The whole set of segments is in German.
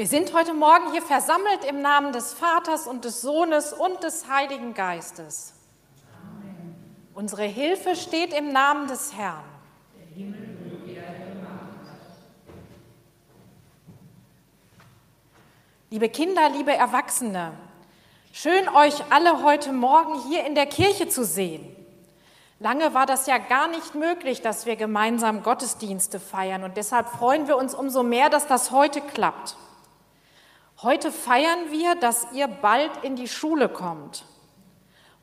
Wir sind heute Morgen hier versammelt im Namen des Vaters und des Sohnes und des Heiligen Geistes. Amen. Unsere Hilfe steht im Namen des Herrn. Liebe Kinder, liebe Erwachsene, schön euch alle heute Morgen hier in der Kirche zu sehen. Lange war das ja gar nicht möglich, dass wir gemeinsam Gottesdienste feiern und deshalb freuen wir uns umso mehr, dass das heute klappt. Heute feiern wir, dass ihr bald in die Schule kommt.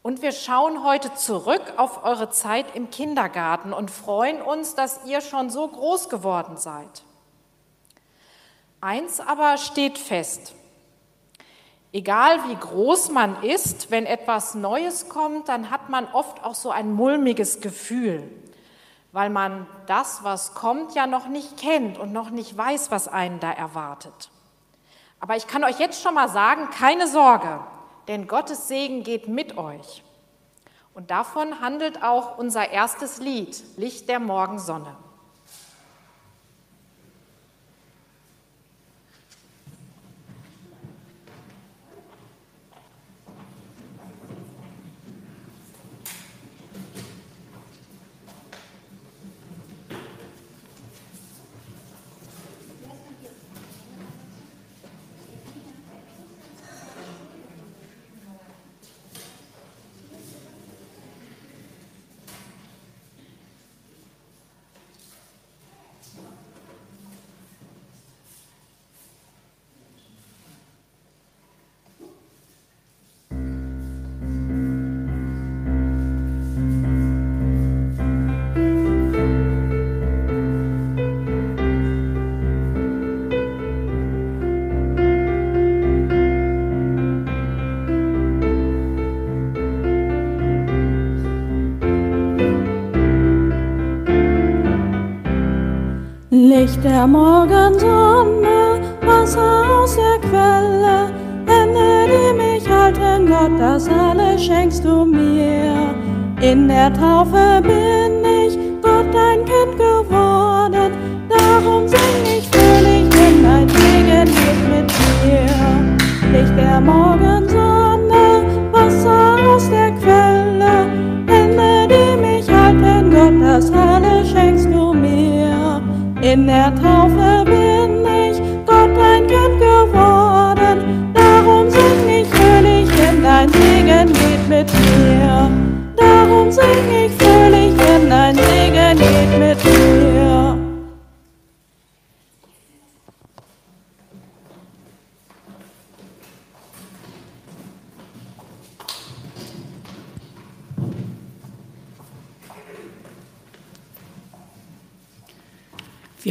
Und wir schauen heute zurück auf eure Zeit im Kindergarten und freuen uns, dass ihr schon so groß geworden seid. Eins aber steht fest. Egal wie groß man ist, wenn etwas Neues kommt, dann hat man oft auch so ein mulmiges Gefühl, weil man das, was kommt, ja noch nicht kennt und noch nicht weiß, was einen da erwartet. Aber ich kann euch jetzt schon mal sagen, keine Sorge, denn Gottes Segen geht mit euch. Und davon handelt auch unser erstes Lied, Licht der Morgensonne. Der Morgensonne, Wasser aus der Quelle, Hände, die mich halten, Gott, das alles schenkst du mir. In der Taufe bin ich Gott dein Kind geworden, darum sing ich fröhlich, denn dein Segen geht mit dir. Licht der Morgensonne, In der Taufe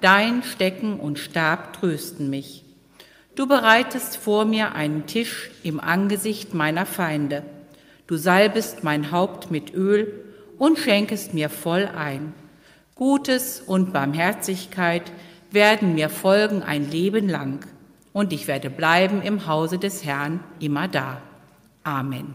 Dein Stecken und Stab trösten mich. Du bereitest vor mir einen Tisch im Angesicht meiner Feinde. Du salbest mein Haupt mit Öl und schenkest mir voll ein. Gutes und Barmherzigkeit werden mir folgen ein Leben lang, und ich werde bleiben im Hause des Herrn immer da. Amen.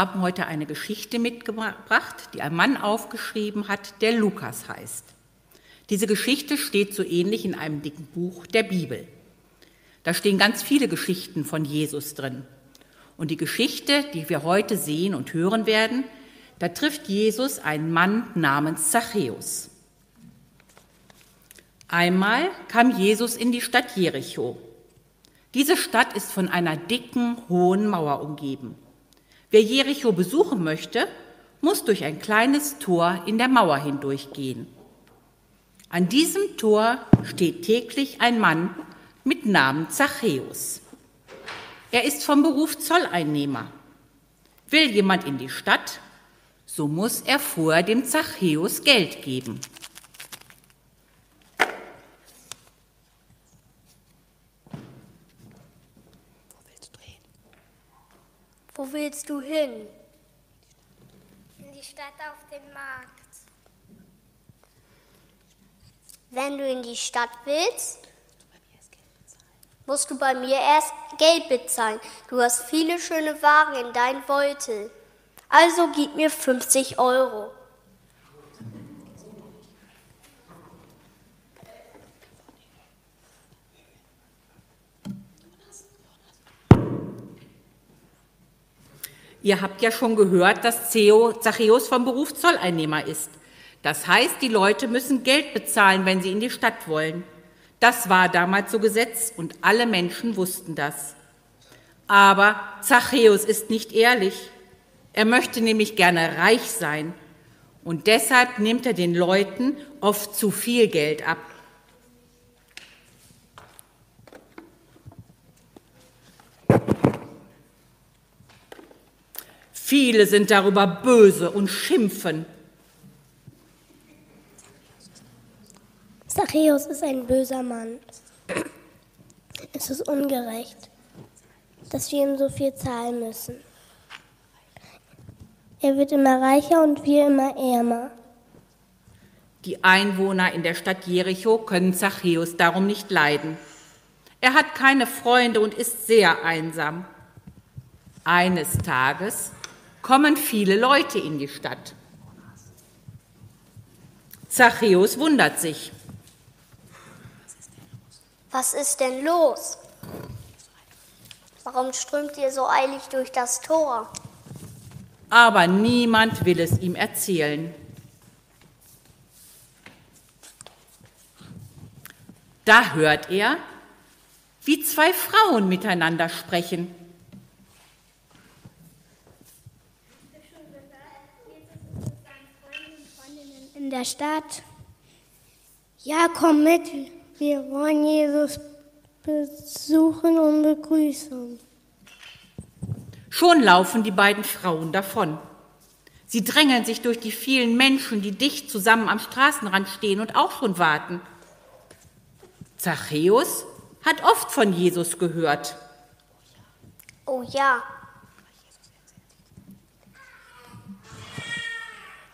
Haben heute eine Geschichte mitgebracht, die ein Mann aufgeschrieben hat, der Lukas heißt. Diese Geschichte steht so ähnlich in einem dicken Buch der Bibel. Da stehen ganz viele Geschichten von Jesus drin. Und die Geschichte, die wir heute sehen und hören werden, da trifft Jesus einen Mann namens Zachäus. Einmal kam Jesus in die Stadt Jericho. Diese Stadt ist von einer dicken, hohen Mauer umgeben. Wer Jericho besuchen möchte, muss durch ein kleines Tor in der Mauer hindurchgehen. An diesem Tor steht täglich ein Mann mit Namen Zachäus. Er ist vom Beruf Zolleinnehmer. Will jemand in die Stadt, so muss er vorher dem Zachäus Geld geben. Wo willst du hin? In die Stadt auf den Markt. Wenn du in die Stadt willst, musst du bei mir erst Geld bezahlen. Du hast viele schöne Waren in deinem Beutel. Also gib mir 50 Euro. Ihr habt ja schon gehört, dass Zachäus vom Beruf Zolleinnehmer ist. Das heißt, die Leute müssen Geld bezahlen, wenn sie in die Stadt wollen. Das war damals so Gesetz und alle Menschen wussten das. Aber Zachäus ist nicht ehrlich. Er möchte nämlich gerne reich sein und deshalb nimmt er den Leuten oft zu viel Geld ab. Viele sind darüber böse und schimpfen. Zachäus ist ein böser Mann. Es ist ungerecht, dass wir ihm so viel zahlen müssen. Er wird immer reicher und wir immer ärmer. Die Einwohner in der Stadt Jericho können Zachäus darum nicht leiden. Er hat keine Freunde und ist sehr einsam. Eines Tages kommen viele Leute in die Stadt. Zachäus wundert sich. Was ist denn los? Warum strömt ihr so eilig durch das Tor? Aber niemand will es ihm erzählen. Da hört er, wie zwei Frauen miteinander sprechen. In der Stadt. Ja, komm mit, wir wollen Jesus besuchen und begrüßen. Schon laufen die beiden Frauen davon. Sie drängeln sich durch die vielen Menschen, die dicht zusammen am Straßenrand stehen und auch schon warten. Zachäus hat oft von Jesus gehört. Oh ja,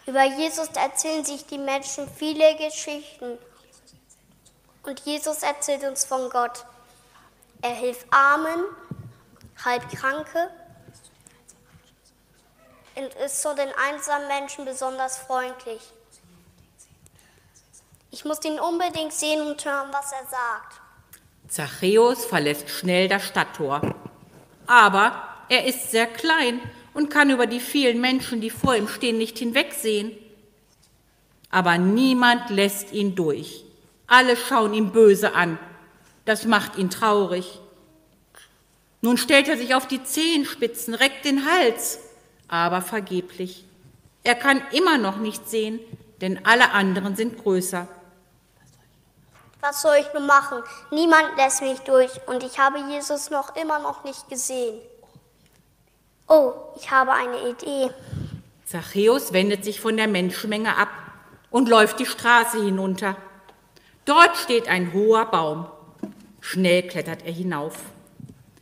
Über Jesus erzählen sich die Menschen viele Geschichten. Und Jesus erzählt uns von Gott. Er hilft Armen, heilt Kranke und ist zu den einsamen Menschen besonders freundlich. Ich muss ihn unbedingt sehen und hören, was er sagt. Zachäus verlässt schnell das Stadttor. Aber er ist sehr klein und kann über die vielen Menschen, die vor ihm stehen, nicht hinwegsehen. Aber niemand lässt ihn durch. Alle schauen ihn böse an. Das macht ihn traurig. Nun stellt er sich auf die Zehenspitzen, reckt den Hals, aber vergeblich. Er kann immer noch nicht sehen, denn alle anderen sind größer. Was soll ich nur machen? Niemand lässt mich durch und ich habe Jesus noch immer noch nicht gesehen. Oh, ich habe eine Idee. Zachäus wendet sich von der Menschenmenge ab und läuft die Straße hinunter. Dort steht ein hoher Baum. Schnell klettert er hinauf.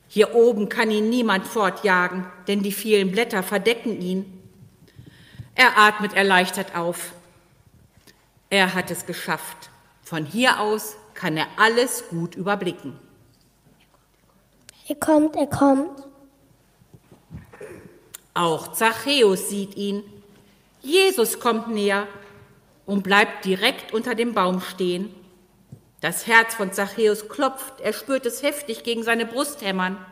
Hier oben kann ihn niemand fortjagen, denn die vielen Blätter verdecken ihn. Er atmet erleichtert auf. Er hat es geschafft. Von hier aus kann er alles gut überblicken. Er kommt, er kommt. Auch Zachäus sieht ihn. Jesus kommt näher und bleibt direkt unter dem Baum stehen. Das Herz von Zachäus klopft, er spürt es heftig gegen seine Brust hämmern.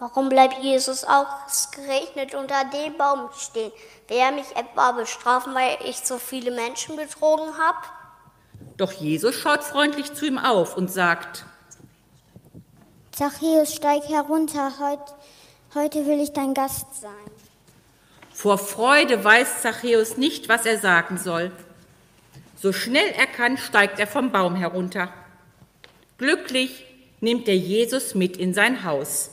Warum bleibt Jesus ausgerechnet unter dem Baum stehen? Will er mich etwa bestrafen, weil ich so viele Menschen betrogen habe? Doch Jesus schaut freundlich zu ihm auf und sagt, Zachäus, steig herunter, heut, heute will ich dein Gast sein. Vor Freude weiß Zachäus nicht, was er sagen soll. So schnell er kann, steigt er vom Baum herunter. Glücklich nimmt er Jesus mit in sein Haus.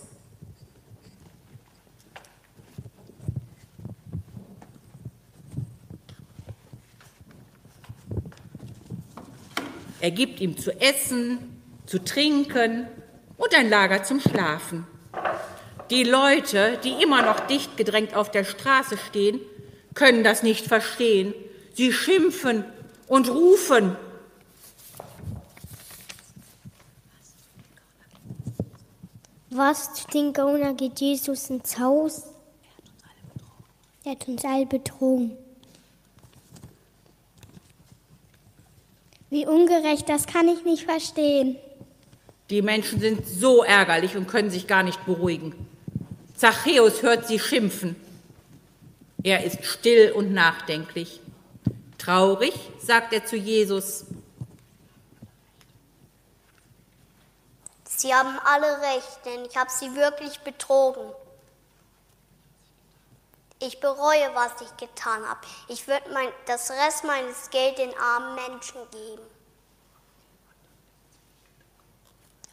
Er gibt ihm zu essen, zu trinken und ein Lager zum Schlafen. Die Leute, die immer noch dicht gedrängt auf der Straße stehen, können das nicht verstehen. Sie schimpfen und rufen. Was zu den Gauner geht Jesus ins Haus? Er hat uns alle betrogen. Wie ungerecht, das kann ich nicht verstehen. Die Menschen sind so ärgerlich und können sich gar nicht beruhigen. Zachäus hört sie schimpfen. Er ist still und nachdenklich. Traurig, sagt er zu Jesus. Sie haben alle recht, denn ich habe sie wirklich betrogen. Ich bereue, was ich getan habe. Ich würde mein, das Rest meines Geld den armen Menschen geben.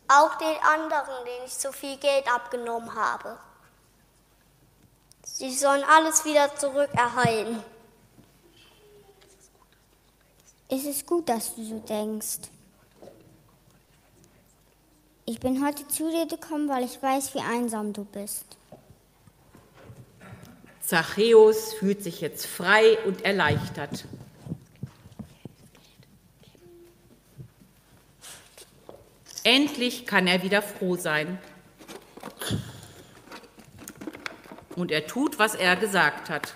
Auch den anderen, denen ich so viel Geld abgenommen habe. Sie sollen alles wieder zurückerhalten. Es ist gut, dass du so denkst. Ich bin heute zu dir gekommen, weil ich weiß, wie einsam du bist. Zachäus fühlt sich jetzt frei und erleichtert. Endlich kann er wieder froh sein. Und er tut, was er gesagt hat.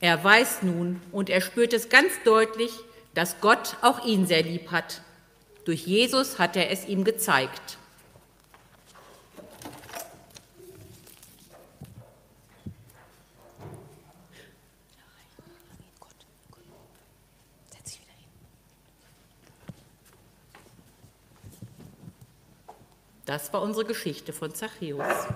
Er weiß nun und er spürt es ganz deutlich, dass Gott auch ihn sehr lieb hat. Durch Jesus hat er es ihm gezeigt. Das war unsere Geschichte von Zachäus.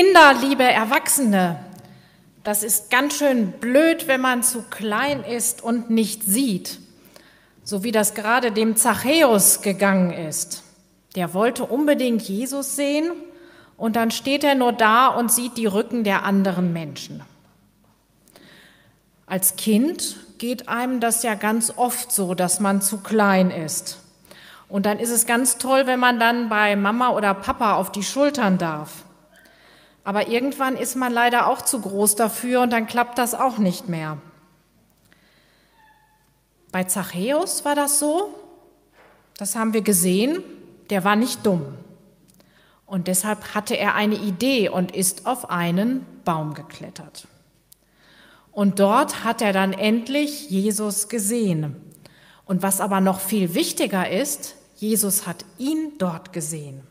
Kinder, liebe Erwachsene, das ist ganz schön blöd, wenn man zu klein ist und nicht sieht, so wie das gerade dem Zachäus gegangen ist. Der wollte unbedingt Jesus sehen und dann steht er nur da und sieht die Rücken der anderen Menschen. Als Kind geht einem das ja ganz oft so, dass man zu klein ist. Und dann ist es ganz toll, wenn man dann bei Mama oder Papa auf die Schultern darf. Aber irgendwann ist man leider auch zu groß dafür und dann klappt das auch nicht mehr. Bei Zachäus war das so, das haben wir gesehen, der war nicht dumm. Und deshalb hatte er eine Idee und ist auf einen Baum geklettert. Und dort hat er dann endlich Jesus gesehen. Und was aber noch viel wichtiger ist, Jesus hat ihn dort gesehen.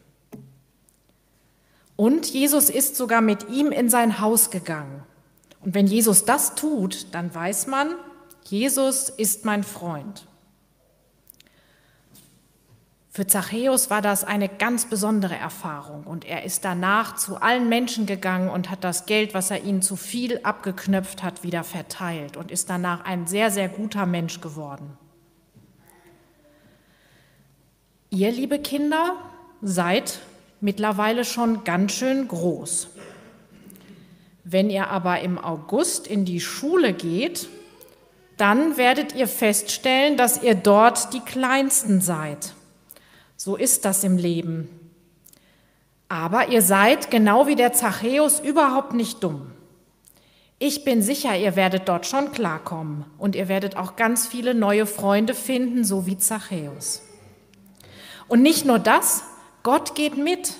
Und Jesus ist sogar mit ihm in sein Haus gegangen. Und wenn Jesus das tut, dann weiß man, Jesus ist mein Freund. Für Zachäus war das eine ganz besondere Erfahrung und er ist danach zu allen Menschen gegangen und hat das Geld, was er ihnen zu viel abgeknöpft hat, wieder verteilt und ist danach ein sehr, sehr guter Mensch geworden. Ihr, liebe Kinder, seid mittlerweile schon ganz schön groß. Wenn ihr aber im August in die Schule geht, dann werdet ihr feststellen, dass ihr dort die Kleinsten seid. So ist das im Leben. Aber ihr seid, genau wie der Zachäus, überhaupt nicht dumm. Ich bin sicher, ihr werdet dort schon klarkommen und ihr werdet auch ganz viele neue Freunde finden, so wie Zachäus. Und nicht nur das, Gott geht mit.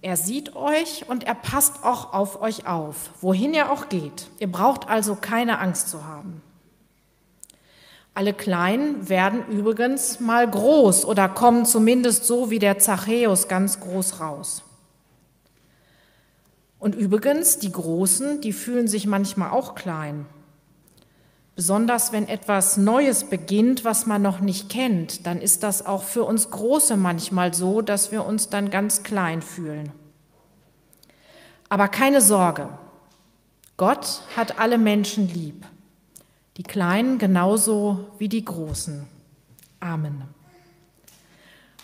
Er sieht euch und er passt auch auf euch auf, wohin ihr auch geht. Ihr braucht also keine Angst zu haben. Alle Kleinen werden übrigens mal groß oder kommen zumindest so wie der Zachäus ganz groß raus. Und übrigens, die Großen, die fühlen sich manchmal auch klein. Besonders wenn etwas Neues beginnt, was man noch nicht kennt, dann ist das auch für uns Große manchmal so, dass wir uns dann ganz klein fühlen. Aber keine Sorge, Gott hat alle Menschen lieb die Kleinen genauso wie die Großen. Amen.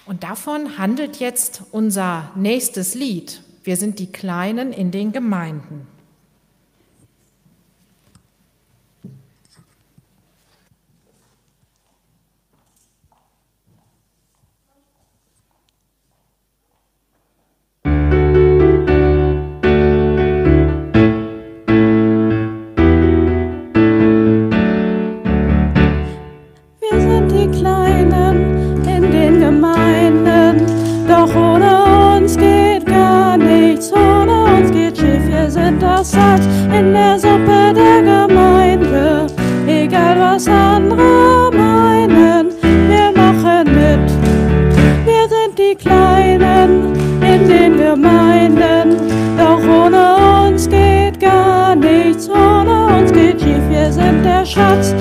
Und davon handelt jetzt unser nächstes Lied. Wir sind die Kleinen in den Gemeinden. hat in der Suppe der Gemeinde. Egal was andere meinen, wir machen mit. Wir sind die Kleinen in den Gemeinden. Doch ohne uns geht gar nichts, ohne uns geht schief. Wir sind der Schatz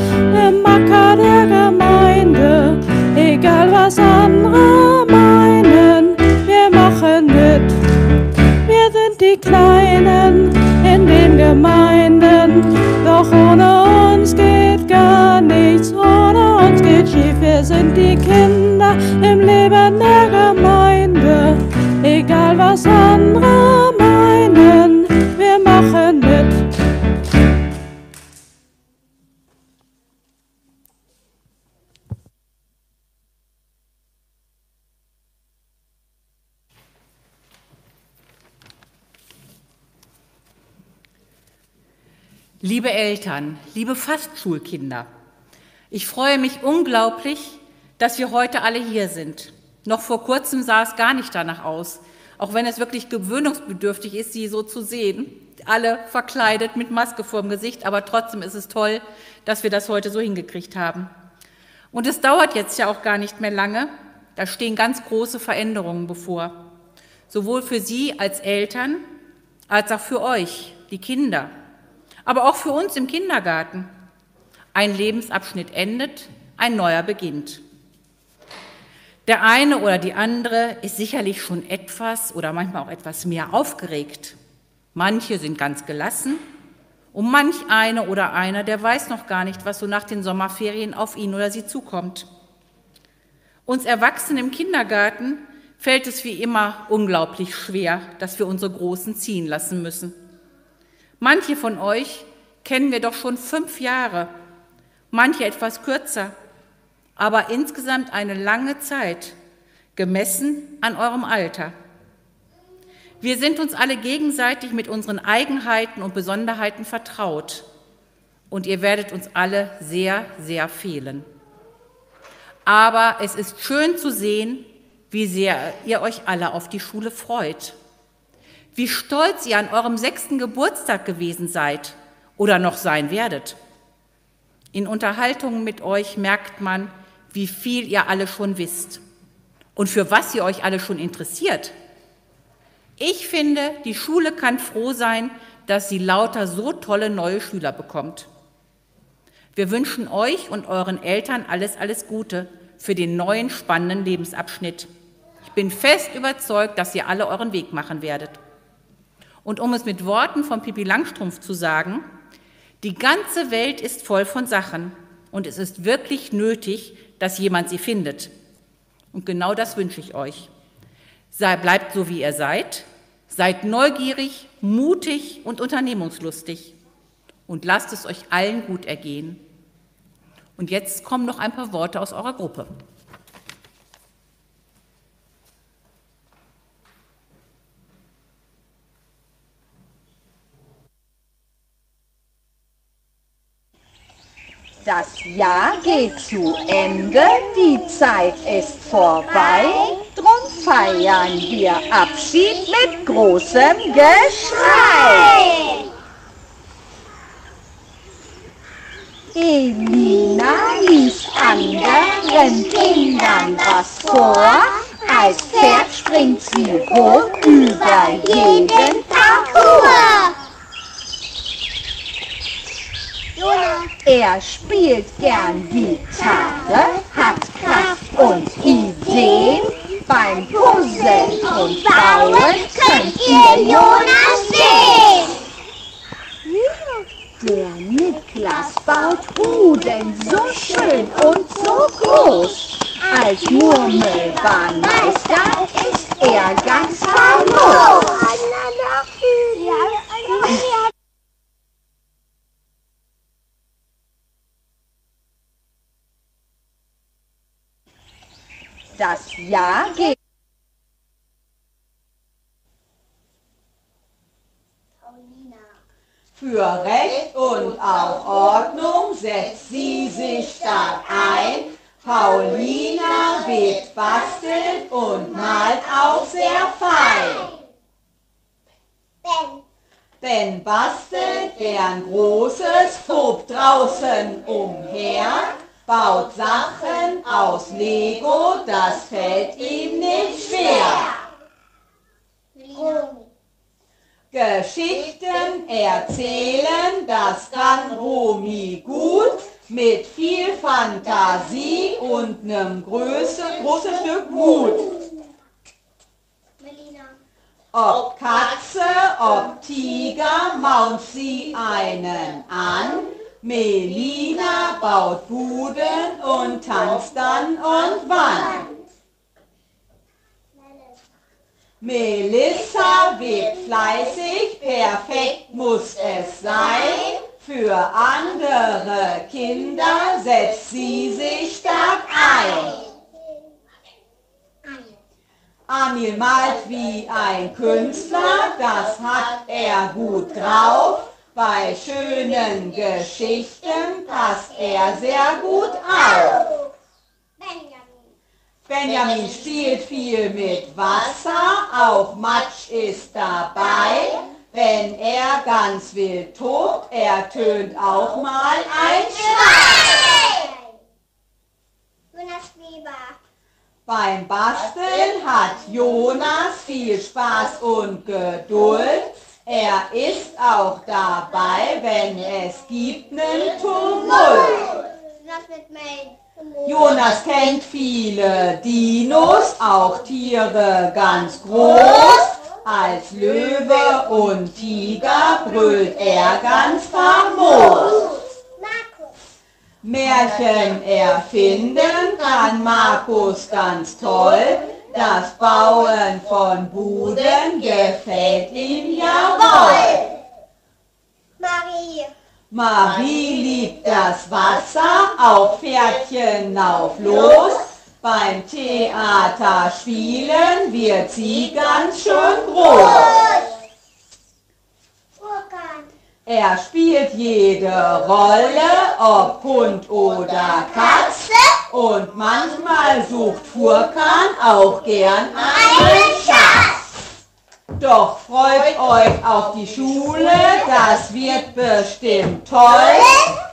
Liebe Eltern, liebe Fastschulkinder, ich freue mich unglaublich, dass wir heute alle hier sind. Noch vor kurzem sah es gar nicht danach aus, auch wenn es wirklich gewöhnungsbedürftig ist, sie so zu sehen. Alle verkleidet mit Maske vorm Gesicht, aber trotzdem ist es toll, dass wir das heute so hingekriegt haben. Und es dauert jetzt ja auch gar nicht mehr lange. Da stehen ganz große Veränderungen bevor. Sowohl für Sie als Eltern als auch für euch, die Kinder aber auch für uns im Kindergarten. Ein Lebensabschnitt endet, ein neuer beginnt. Der eine oder die andere ist sicherlich schon etwas oder manchmal auch etwas mehr aufgeregt. Manche sind ganz gelassen und manch eine oder einer, der weiß noch gar nicht, was so nach den Sommerferien auf ihn oder sie zukommt. Uns Erwachsenen im Kindergarten fällt es wie immer unglaublich schwer, dass wir unsere Großen ziehen lassen müssen. Manche von euch kennen wir doch schon fünf Jahre, manche etwas kürzer, aber insgesamt eine lange Zeit, gemessen an eurem Alter. Wir sind uns alle gegenseitig mit unseren Eigenheiten und Besonderheiten vertraut und ihr werdet uns alle sehr, sehr fehlen. Aber es ist schön zu sehen, wie sehr ihr euch alle auf die Schule freut, wie stolz ihr an eurem sechsten Geburtstag gewesen seid oder noch sein werdet. In Unterhaltungen mit euch merkt man, wie viel ihr alle schon wisst und für was ihr euch alle schon interessiert. Ich finde, die Schule kann froh sein, dass sie lauter so tolle neue Schüler bekommt. Wir wünschen euch und euren Eltern alles, alles Gute für den neuen spannenden Lebensabschnitt. Ich bin fest überzeugt, dass ihr alle euren Weg machen werdet. Und um es mit Worten von Pippi Langstrumpf zu sagen, die ganze Welt ist voll von Sachen und es ist wirklich nötig, dass jemand sie findet. Und genau das wünsche ich euch. Sei, bleibt so, wie ihr seid. Seid neugierig, mutig und unternehmungslustig. Und lasst es euch allen gut ergehen. Und jetzt kommen noch ein paar Worte aus eurer Gruppe. Das Jahr geht zu Ende, die Zeit ist vorbei, drum feiern wir Abschied mit großem Geschrei. Elina liest anderen Kindern was vor, als Pferd springt sie hoch über jeden Parcours. Er spielt gern Gitarre, hat Kraft und Ideen. Beim Puzzeln und Bauen könnt ihr Jonas sehen. Der Niklas baut Ruden so schön und so groß. Als Murmelbahnmeister ist er ganz Das Jahr geht. Für Recht und auch Ordnung setzt sie sich stark ein. Paulina webt, bastelt und malt auch sehr fein. Ben. Ben bastelt gern Großes, tobt draußen umher, baut Sachen aus Lego, das fällt ihm nicht schwer. Geschichten erzählen, das kann Romy gut, mit viel Fantasie und einem großen, großen Stück Mut. Ob Katze, ob Tiger, maunt sie einen an. Melina baut Buden und tanzt dann und wann. Melissa webt fleißig, perfekt muss es sein. Für andere Kinder setzt sie sich stark ein. Amil malt wie ein Künstler, das hat er gut drauf. Bei schönen Geschichten passt er sehr gut auf. Benjamin spielt viel mit Wasser, auch Matsch ist dabei. Wenn er ganz wild tobt, er tönt auch mal ein Schrei. Beim Basteln hat Jonas viel Spaß und Geduld. Er ist auch dabei, wenn es gibt einen Tumult. Jonas kennt viele Dinos, auch Tiere ganz groß. Als Löwe und Tiger brüllt er ganz famos. Märchen erfinden kann Markus ganz toll. Das Bauen von Buden gefällt ihm jawohl. Marie. Marie liebt das Wasser, auf Pferdchen lauf los. Beim Theater spielen wird sie ganz schön groß. Er spielt jede Rolle, ob Hund oder Katze. Und manchmal sucht Furkan auch gern einen Schatz. Doch freut euch auf die Schule, das wird bestimmt toll.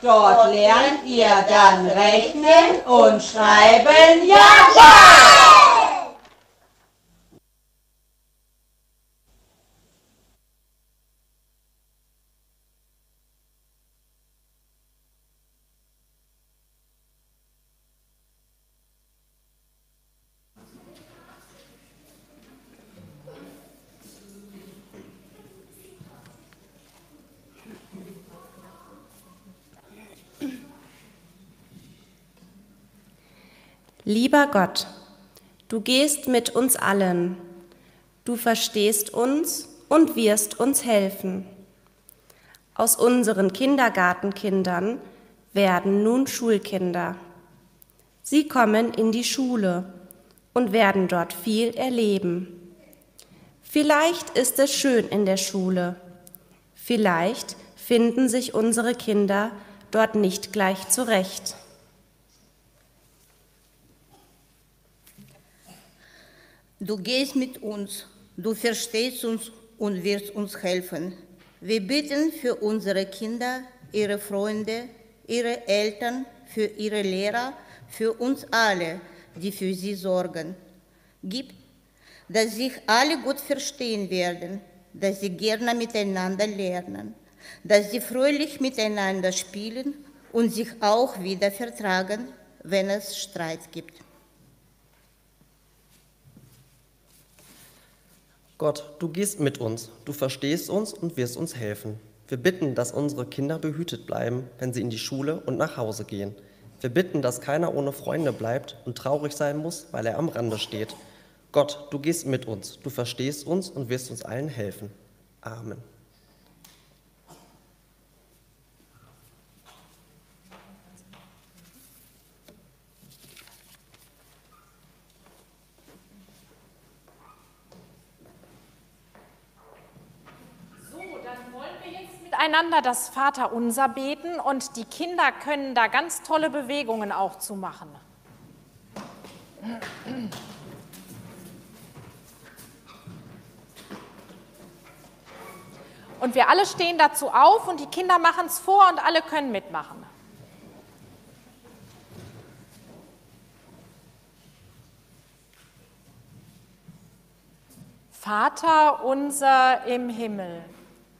Dort lernt ihr dann rechnen und schreiben, jawohl! Lieber Gott, du gehst mit uns allen, du verstehst uns und wirst uns helfen. Aus unseren Kindergartenkindern werden nun Schulkinder. Sie kommen in die Schule und werden dort viel erleben. Vielleicht ist es schön in der Schule, vielleicht finden sich unsere Kinder dort nicht gleich zurecht. Du gehst mit uns, du verstehst uns und wirst uns helfen. Wir bitten für unsere Kinder, ihre Freunde, ihre Eltern, für ihre Lehrer, für uns alle, die für sie sorgen. Gib, dass sich alle gut verstehen werden, dass sie gerne miteinander lernen, dass sie fröhlich miteinander spielen und sich auch wieder vertragen, wenn es Streit gibt. Gott, du gehst mit uns, du verstehst uns und wirst uns helfen. Wir bitten, dass unsere Kinder behütet bleiben, wenn sie in die Schule und nach Hause gehen. Wir bitten, dass keiner ohne Freunde bleibt und traurig sein muss, weil er am Rande steht. Gott, du gehst mit uns, du verstehst uns und wirst uns allen helfen. Amen. Miteinander das Vaterunser beten und die Kinder können da ganz tolle Bewegungen auch zu machen. Und wir alle stehen dazu auf und die Kinder machen es vor und alle können mitmachen. Vater unser im Himmel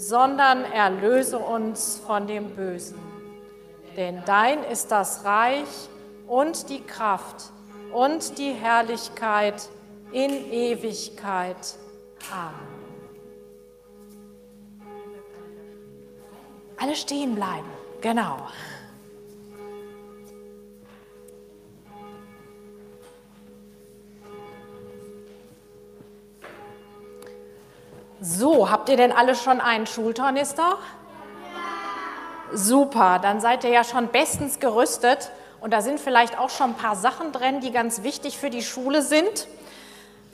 sondern erlöse uns von dem Bösen. Denn dein ist das Reich und die Kraft und die Herrlichkeit in Ewigkeit. Amen. Alle stehen bleiben, genau. So, habt ihr denn alle schon einen Schultornister? Super, dann seid ihr ja schon bestens gerüstet und da sind vielleicht auch schon ein paar Sachen drin, die ganz wichtig für die Schule sind.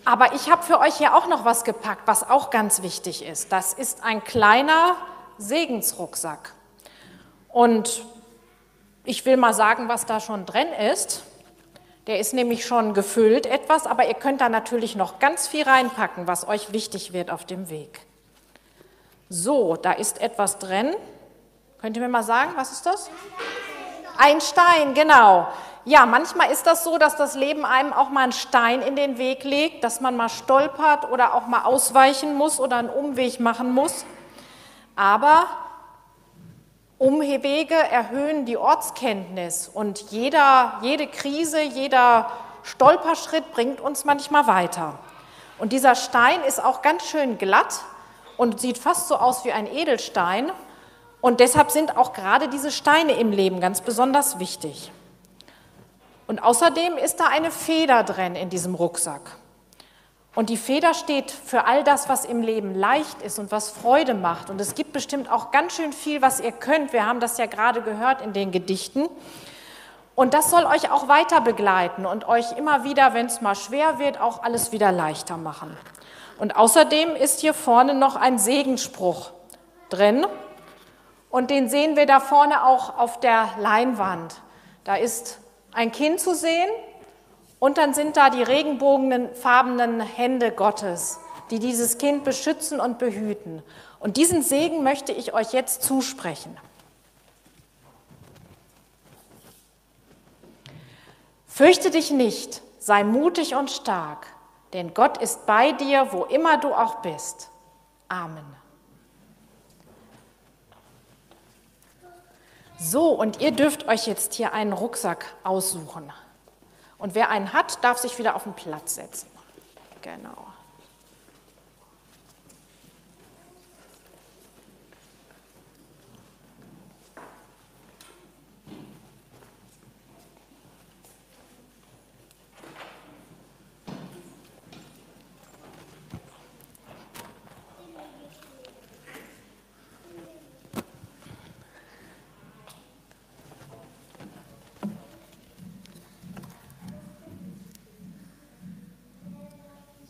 Aber ich habe für euch ja auch noch was gepackt, was auch ganz wichtig ist. Das ist ein kleiner Segensrucksack. Und ich will mal sagen, was da schon drin ist. Der ist nämlich schon gefüllt etwas, aber ihr könnt da natürlich noch ganz viel reinpacken, was euch wichtig wird auf dem Weg. So, da ist etwas drin. Könnt ihr mir mal sagen, was ist das? Ein Stein, genau. Ja, manchmal ist das so, dass das Leben einem auch mal einen Stein in den Weg legt, dass man mal stolpert oder auch mal ausweichen muss oder einen Umweg machen muss. Aber Umwege erhöhen die Ortskenntnis und jeder, jede Krise, jeder Stolperschritt bringt uns manchmal weiter. Und dieser Stein ist auch ganz schön glatt und sieht fast so aus wie ein Edelstein. Und deshalb sind auch gerade diese Steine im Leben ganz besonders wichtig. Und außerdem ist da eine Feder drin in diesem Rucksack. Und die Feder steht für all das, was im Leben leicht ist und was Freude macht. Und es gibt bestimmt auch ganz schön viel, was ihr könnt. Wir haben das ja gerade gehört in den Gedichten. Und das soll euch auch weiter begleiten und euch immer wieder, wenn es mal schwer wird, auch alles wieder leichter machen. Und außerdem ist hier vorne noch ein Segenspruch drin. Und den sehen wir da vorne auch auf der Leinwand. Da ist ein Kind zu sehen und dann sind da die regenbogenfarbenen Hände Gottes, die dieses Kind beschützen und behüten. Und diesen Segen möchte ich euch jetzt zusprechen. Fürchte dich nicht, sei mutig und stark, denn Gott ist bei dir, wo immer du auch bist. Amen. So, und ihr dürft euch jetzt hier einen Rucksack aussuchen. Und wer einen hat, darf sich wieder auf den Platz setzen. Genau.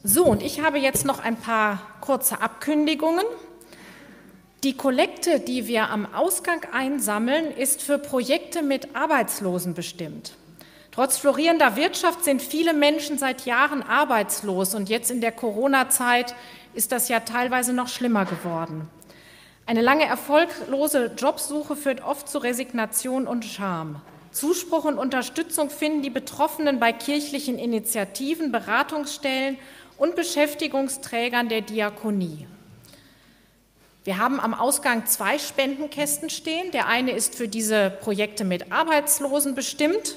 So, und ich habe jetzt noch ein paar kurze Abkündigungen. Die Kollekte, die wir am Ausgang einsammeln, ist für Projekte mit Arbeitslosen bestimmt. Trotz florierender Wirtschaft sind viele Menschen seit Jahren arbeitslos und jetzt in der Corona-Zeit ist das ja teilweise noch schlimmer geworden. Eine lange erfolglose Jobsuche führt oft zu Resignation und Scham. Zuspruch und Unterstützung finden die Betroffenen bei kirchlichen Initiativen, Beratungsstellen und Beschäftigungsträgern der Diakonie. Wir haben am Ausgang zwei Spendenkästen stehen. Der eine ist für diese Projekte mit Arbeitslosen bestimmt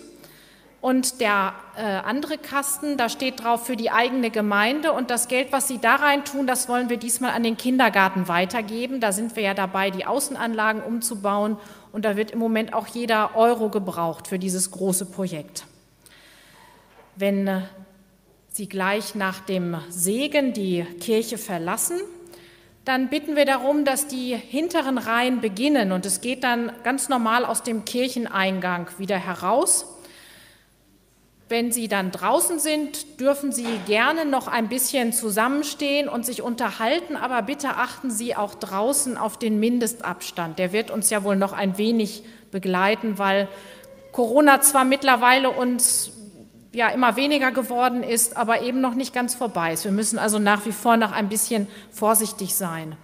und der äh, andere Kasten, da steht drauf für die eigene Gemeinde und das Geld, was Sie da rein tun, das wollen wir diesmal an den Kindergarten weitergeben. Da sind wir ja dabei, die Außenanlagen umzubauen und da wird im Moment auch jeder Euro gebraucht für dieses große Projekt. Wenn äh, Sie gleich nach dem Segen die Kirche verlassen, dann bitten wir darum, dass die hinteren Reihen beginnen und es geht dann ganz normal aus dem Kircheneingang wieder heraus. Wenn Sie dann draußen sind, dürfen Sie gerne noch ein bisschen zusammenstehen und sich unterhalten, aber bitte achten Sie auch draußen auf den Mindestabstand. Der wird uns ja wohl noch ein wenig begleiten, weil Corona zwar mittlerweile uns ja immer weniger geworden ist, aber eben noch nicht ganz vorbei ist. Wir müssen also nach wie vor noch ein bisschen vorsichtig sein.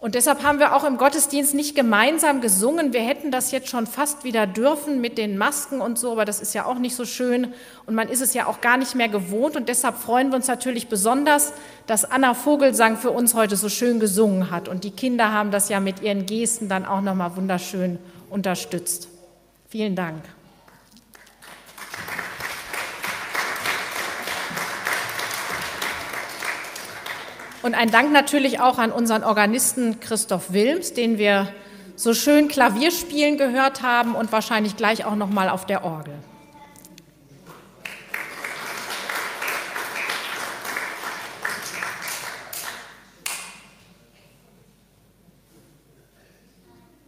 Und deshalb haben wir auch im Gottesdienst nicht gemeinsam gesungen. Wir hätten das jetzt schon fast wieder dürfen mit den Masken und so, aber das ist ja auch nicht so schön und man ist es ja auch gar nicht mehr gewohnt. Und deshalb freuen wir uns natürlich besonders, dass Anna Vogelsang für uns heute so schön gesungen hat. Und die Kinder haben das ja mit ihren Gesten dann auch nochmal wunderschön unterstützt. Vielen Dank. Und ein Dank natürlich auch an unseren Organisten Christoph Wilms, den wir so schön Klavierspielen gehört haben und wahrscheinlich gleich auch noch mal auf der Orgel.